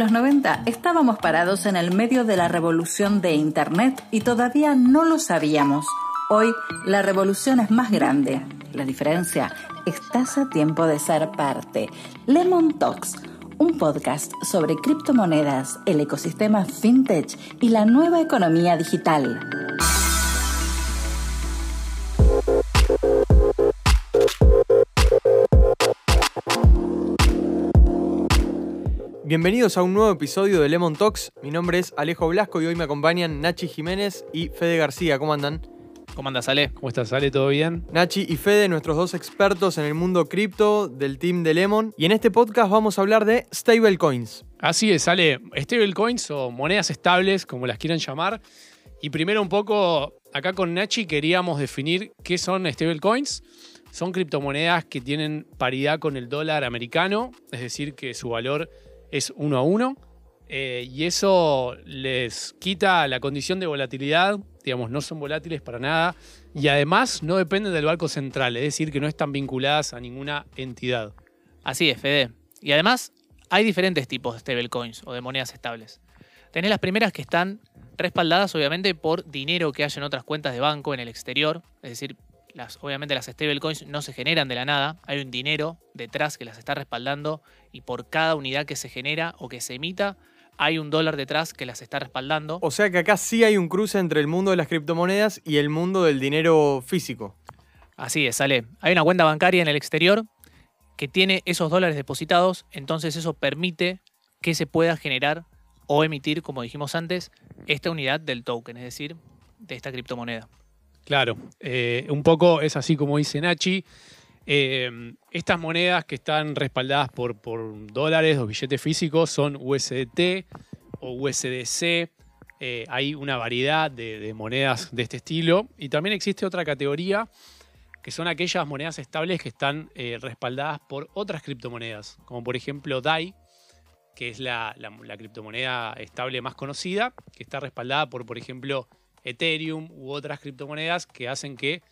los 90 estábamos parados en el medio de la revolución de Internet y todavía no lo sabíamos. Hoy la revolución es más grande. La diferencia, estás a tiempo de ser parte. Lemon Talks, un podcast sobre criptomonedas, el ecosistema fintech y la nueva economía digital. Bienvenidos a un nuevo episodio de Lemon Talks. Mi nombre es Alejo Blasco y hoy me acompañan Nachi Jiménez y Fede García. ¿Cómo andan? ¿Cómo andas, Ale? ¿Cómo estás, Ale? ¿Todo bien? Nachi y Fede, nuestros dos expertos en el mundo cripto del team de Lemon. Y en este podcast vamos a hablar de stablecoins. Así es, Ale. Stablecoins o monedas estables, como las quieran llamar. Y primero un poco, acá con Nachi queríamos definir qué son stablecoins. Son criptomonedas que tienen paridad con el dólar americano, es decir, que su valor es uno a uno. Eh, y eso les quita la condición de volatilidad, digamos, no son volátiles para nada. Y además no dependen del Banco Central, es decir, que no están vinculadas a ninguna entidad. Así es, Fede. Y además hay diferentes tipos de stablecoins o de monedas estables. Tenés las primeras que están respaldadas obviamente por dinero que hay en otras cuentas de banco en el exterior, es decir, obviamente las stablecoins no se generan de la nada, hay un dinero detrás que las está respaldando y por cada unidad que se genera o que se emita, hay un dólar detrás que las está respaldando. O sea que acá sí hay un cruce entre el mundo de las criptomonedas y el mundo del dinero físico. Así es, sale. Hay una cuenta bancaria en el exterior que tiene esos dólares depositados, entonces eso permite que se pueda generar o emitir, como dijimos antes, esta unidad del token, es decir, de esta criptomoneda. Claro, eh, un poco es así como dice Nachi. Eh, estas monedas que están respaldadas por, dólares o billetes físicos son USDT o USDC. Eh, hay una variedad de, monedas de este estilo. Y también existe otra categoría que son aquellas monedas estables que están respaldadas por otras criptomonedas, como por ejemplo DAI, que es la, la criptomoneda estable más conocida, que está respaldada por, por ejemplo, Ethereum u otras criptomonedas que hacen que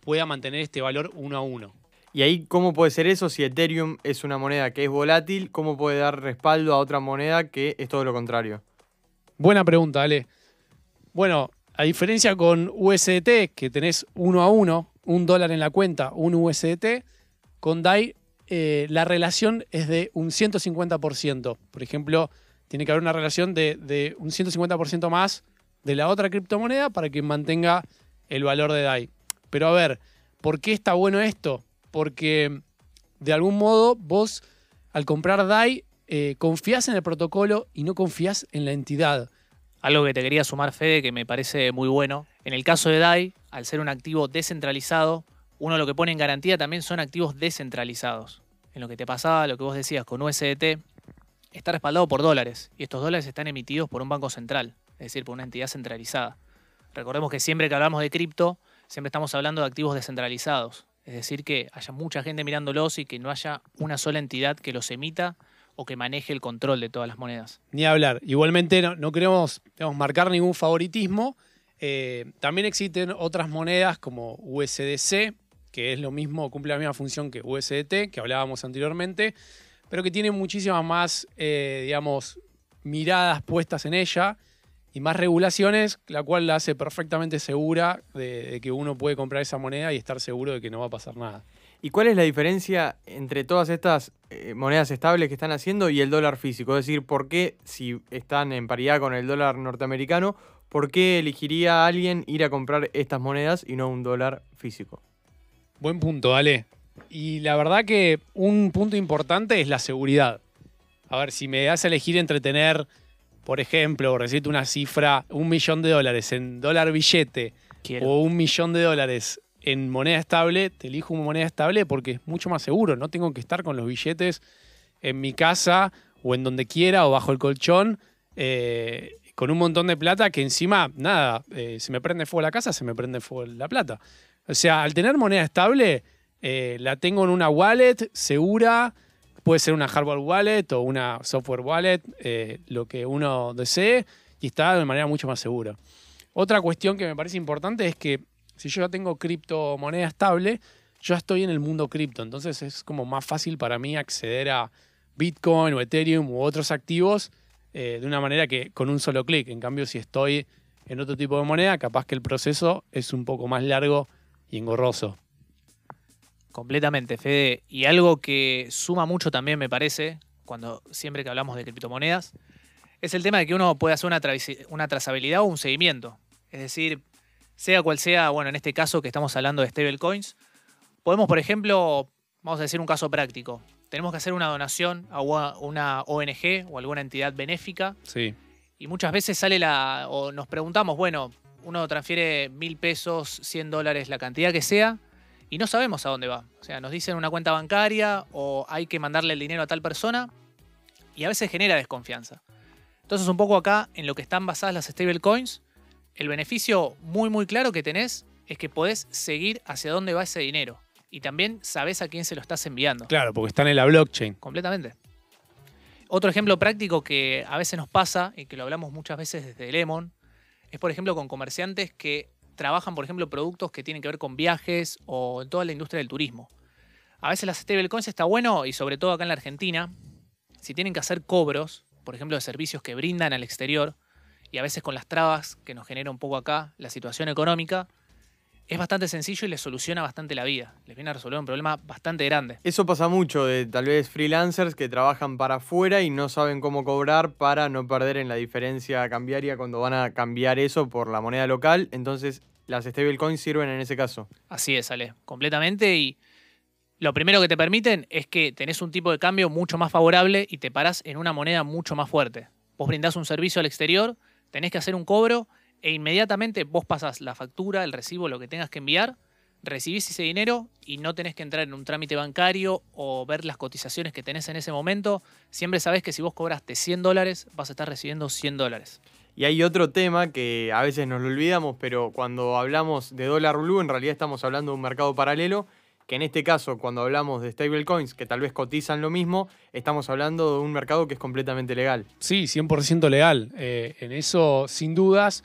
pueda mantener este valor uno a uno. ¿Y ahí cómo puede ser eso si Ethereum es una moneda que es volátil? ¿Cómo puede dar respaldo a otra moneda que es todo lo contrario? Buena pregunta, Ale. Bueno, a diferencia con USDT, que tenés uno a uno, un dólar en la cuenta, un USDT, con DAI eh, la relación es de un 150%. Por ejemplo, tiene que haber una relación de, de un 150% más de la otra criptomoneda para que mantenga el valor de DAI. Pero a ver, ¿por qué está bueno esto? Porque de algún modo vos al comprar DAI eh, confías en el protocolo y no confías en la entidad. Algo que te quería sumar, Fede, que me parece muy bueno. En el caso de DAI, al ser un activo descentralizado, uno lo que pone en garantía también son activos descentralizados. En lo que te pasaba, lo que vos decías con USDT, está respaldado por dólares y estos dólares están emitidos por un banco central es decir, por una entidad centralizada. Recordemos que siempre que hablamos de cripto, siempre estamos hablando de activos descentralizados, es decir, que haya mucha gente mirándolos y que no haya una sola entidad que los emita o que maneje el control de todas las monedas. Ni hablar. Igualmente no, queremos marcar ningún favoritismo. Eh, también existen otras monedas como USDC, que es lo mismo, cumple la misma función que USDT, que hablábamos anteriormente, pero que tiene muchísimas más, eh, digamos, miradas puestas en ella y más regulaciones, la cual la hace perfectamente segura de, que uno puede comprar esa moneda y estar seguro de que no va a pasar nada. ¿Y cuál es la diferencia entre todas estas eh, monedas estables que están haciendo y el dólar físico? Es decir, ¿por qué, si están en paridad con el dólar norteamericano, por qué elegiría a alguien ir a comprar estas monedas y no un dólar físico? Buen punto, Ale. Y la verdad que un punto importante es la seguridad. A ver, si me das a elegir entre tener por ejemplo, recibirte una cifra, un millón de dólares en dólar billete o un millón de dólares en moneda estable, te elijo una moneda estable porque es mucho más seguro. No tengo que estar con los billetes en mi casa o en donde quiera o bajo el colchón eh, con un montón de plata que encima, nada, eh, se me prende fuego la casa, se me prende fuego la plata. O sea, al tener moneda estable, eh, la tengo en una wallet segura, Puede ser una hardware wallet o una software wallet, eh, lo que uno desee, y está de manera mucho más segura. Otra cuestión que me parece importante es que si yo ya tengo criptomoneda estable, yo estoy en el mundo cripto, entonces es como más fácil para mí acceder a Bitcoin o Ethereum u otros activos eh, de una manera que con un solo clic. En cambio, si estoy en otro tipo de moneda, capaz que el proceso es un poco más largo y engorroso. Completamente, Fede. Y algo que suma mucho también, me parece, cuando siempre que hablamos de criptomonedas, es el tema de que uno puede hacer una, una trazabilidad o un seguimiento. Es decir, sea cual sea, bueno, en este caso que estamos hablando de stablecoins, podemos, por ejemplo, vamos a decir un caso práctico. Tenemos que hacer una donación a una ONG o alguna entidad benéfica. Sí. Y muchas veces sale la. o nos preguntamos, bueno, uno transfiere mil pesos, 100 dólares, la cantidad que sea, y no sabemos a dónde va. O sea, nos dicen una cuenta bancaria o hay que mandarle el dinero a tal persona, y a veces genera desconfianza. Entonces, un poco acá, en lo que están basadas las stablecoins, el beneficio muy, muy claro que tenés es que podés seguir hacia dónde va ese dinero. Y también sabés a quién se lo estás enviando. Claro, porque están en la blockchain. Completamente. Otro ejemplo práctico que a veces nos pasa y que lo hablamos muchas veces desde Lemon es, por ejemplo, con comerciantes que trabajan, por ejemplo, productos que tienen que ver con viajes o en toda la industria del turismo. A veces las stablecoins está bueno y sobre todo acá en la Argentina, si tienen que hacer cobros, por ejemplo, de servicios que brindan al exterior y a veces con las trabas que nos genera un poco acá la situación económica, es bastante sencillo y les soluciona bastante la vida. Les viene a resolver un problema bastante grande. Eso pasa mucho de tal vez freelancers que trabajan para afuera y no saben cómo cobrar para no perder en la diferencia cambiaria cuando van a cambiar eso por la moneda local. Entonces, las stablecoins sirven en ese caso. Así es, Ale, completamente. Y lo primero que te permiten es que tenés un tipo de cambio mucho más favorable y te parás en una moneda mucho más fuerte. Vos brindás un servicio al exterior, tenés que hacer un cobro e inmediatamente vos pasas la factura, el recibo, lo que tengas que enviar, recibís ese dinero y no tenés que entrar en un trámite bancario o ver las cotizaciones que tenés en ese momento. Siempre sabés que si vos cobraste 100 dólares, vas a estar recibiendo 100 dólares. Y hay otro tema que a veces nos lo olvidamos, pero cuando hablamos de dólar blue, en realidad estamos hablando de un mercado paralelo que en este caso, cuando hablamos de stablecoins, que tal vez cotizan lo mismo, estamos hablando de un mercado que es completamente legal. Sí, 100% legal. Eh, en eso, sin dudas,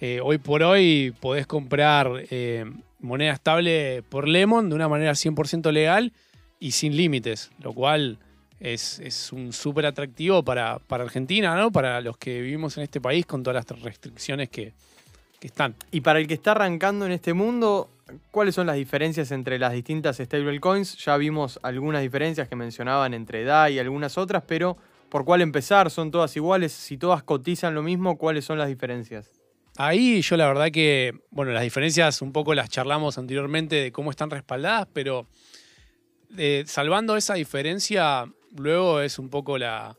eh, hoy por hoy podés comprar eh, moneda estable por Lemon de una manera 100% legal y sin límites, lo cual es, un súper atractivo para, Argentina, ¿no? Para los que vivimos en este país con todas las restricciones que, que están. Y para el que está arrancando en este mundo, ¿cuáles son las diferencias entre las distintas stablecoins? Ya vimos algunas diferencias que mencionaban entre DAI y algunas otras, pero ¿por cuál empezar? ¿Son todas iguales? Si todas cotizan lo mismo, ¿cuáles son las diferencias? Ahí yo la verdad que, bueno, las diferencias un poco las charlamos anteriormente de cómo están respaldadas, pero eh, salvando esa diferencia, luego es un poco la,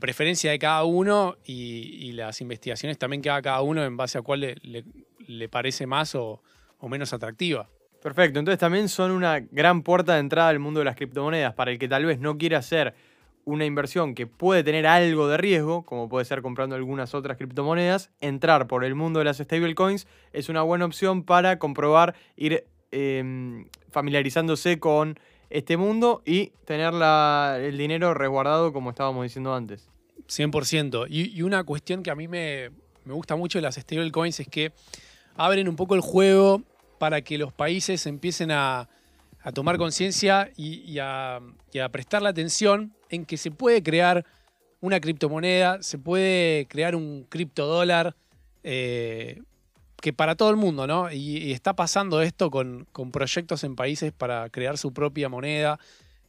preferencia de cada uno y, las investigaciones también que haga cada uno en base a cuál le, parece más o, o menos atractiva. Perfecto, entonces también son una gran puerta de entrada al mundo de las criptomonedas para el que tal vez no quiera hacer una inversión que puede tener algo de riesgo, como puede ser comprando algunas otras criptomonedas, entrar por el mundo de las stablecoins es una buena opción para comprobar, ir em, familiarizándose con este mundo y tener el dinero resguardado como estábamos diciendo antes. 100%. Y, una cuestión que a mí me, gusta mucho de las stablecoins es que abren un poco el juego para que los países empiecen a, tomar conciencia y, a, y a prestarle atención en que se puede crear una criptomoneda, se puede crear un criptodólar eh, que para todo el mundo, ¿no? Y, está pasando esto con, proyectos en países para crear su propia moneda.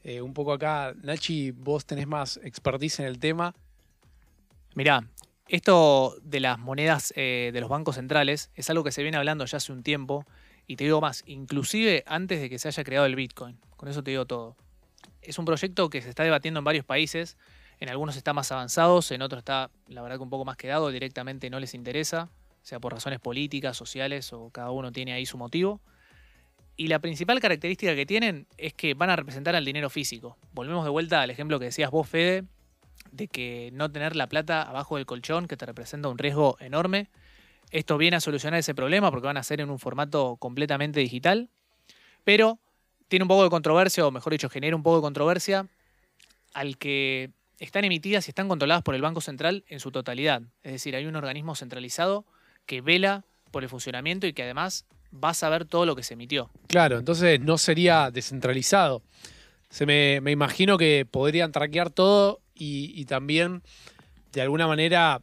Eh, un poco acá, Nachi, vos tenés más expertise en el tema. Mirá, esto de las monedas eh, de los bancos centrales es algo que se viene hablando ya hace un tiempo. Y te digo más, inclusive antes de que se haya creado el Bitcoin. Con eso te digo todo es un proyecto que se está debatiendo en varios países. En algunos está más avanzados, en otros está, la verdad, que un poco más quedado, directamente no les interesa, sea por razones políticas, sociales o cada uno tiene ahí su motivo. Y la principal característica que tienen es que van a representar al dinero físico. Volvemos de vuelta al ejemplo que decías vos, Fede, de que no tener la plata abajo del colchón, que te representa un riesgo enorme. Esto viene a solucionar ese problema porque van a ser en un formato completamente digital. Pero tiene un poco de controversia, o mejor dicho, genera un poco de controversia al que están emitidas y están controladas por el Banco Central en su totalidad. Es decir, hay un organismo centralizado que vela por el funcionamiento y que además va a saber todo lo que se emitió. Claro, entonces no sería descentralizado. Se me, imagino que podrían traquear todo y, también de alguna manera,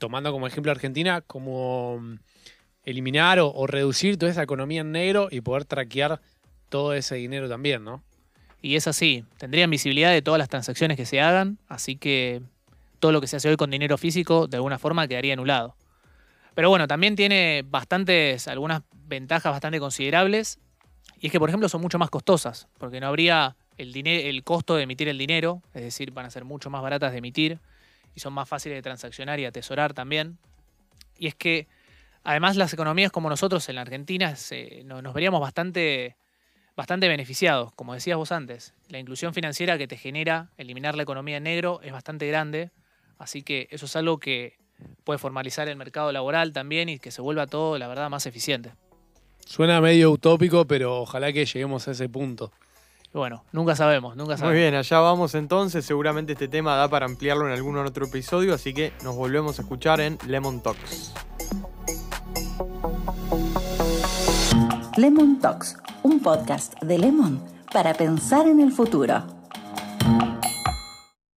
tomando como ejemplo Argentina, como mm, eliminar o, reducir toda esa economía en negro y poder traquear todo ese dinero también, ¿no? Y es así, tendrían visibilidad de todas las transacciones que se hagan, así que todo lo que se hace hoy con dinero físico de alguna forma quedaría anulado. Pero bueno, también tiene bastantes, algunas ventajas bastante considerables, y es que por ejemplo son mucho más costosas, porque no habría el, el costo de emitir el dinero, es decir, van a ser mucho más baratas de emitir y son más fáciles de transaccionar y atesorar también. Y es que además las economías como nosotros en la Argentina nos veríamos bastante bastante beneficiados, como decías vos antes. La inclusión financiera que te genera eliminar la economía en negro es bastante grande, así que eso es algo que puede formalizar el mercado laboral también y que se vuelva todo, la verdad, más eficiente. Suena medio utópico, pero ojalá que lleguemos a ese punto. Y bueno, nunca sabemos, nunca sabemos. Muy bien, allá vamos entonces. Seguramente este tema da para ampliarlo en algún otro episodio, así que nos volvemos a escuchar en Lemon Talks. Lemon Talks, un podcast de Lemon para pensar en el futuro.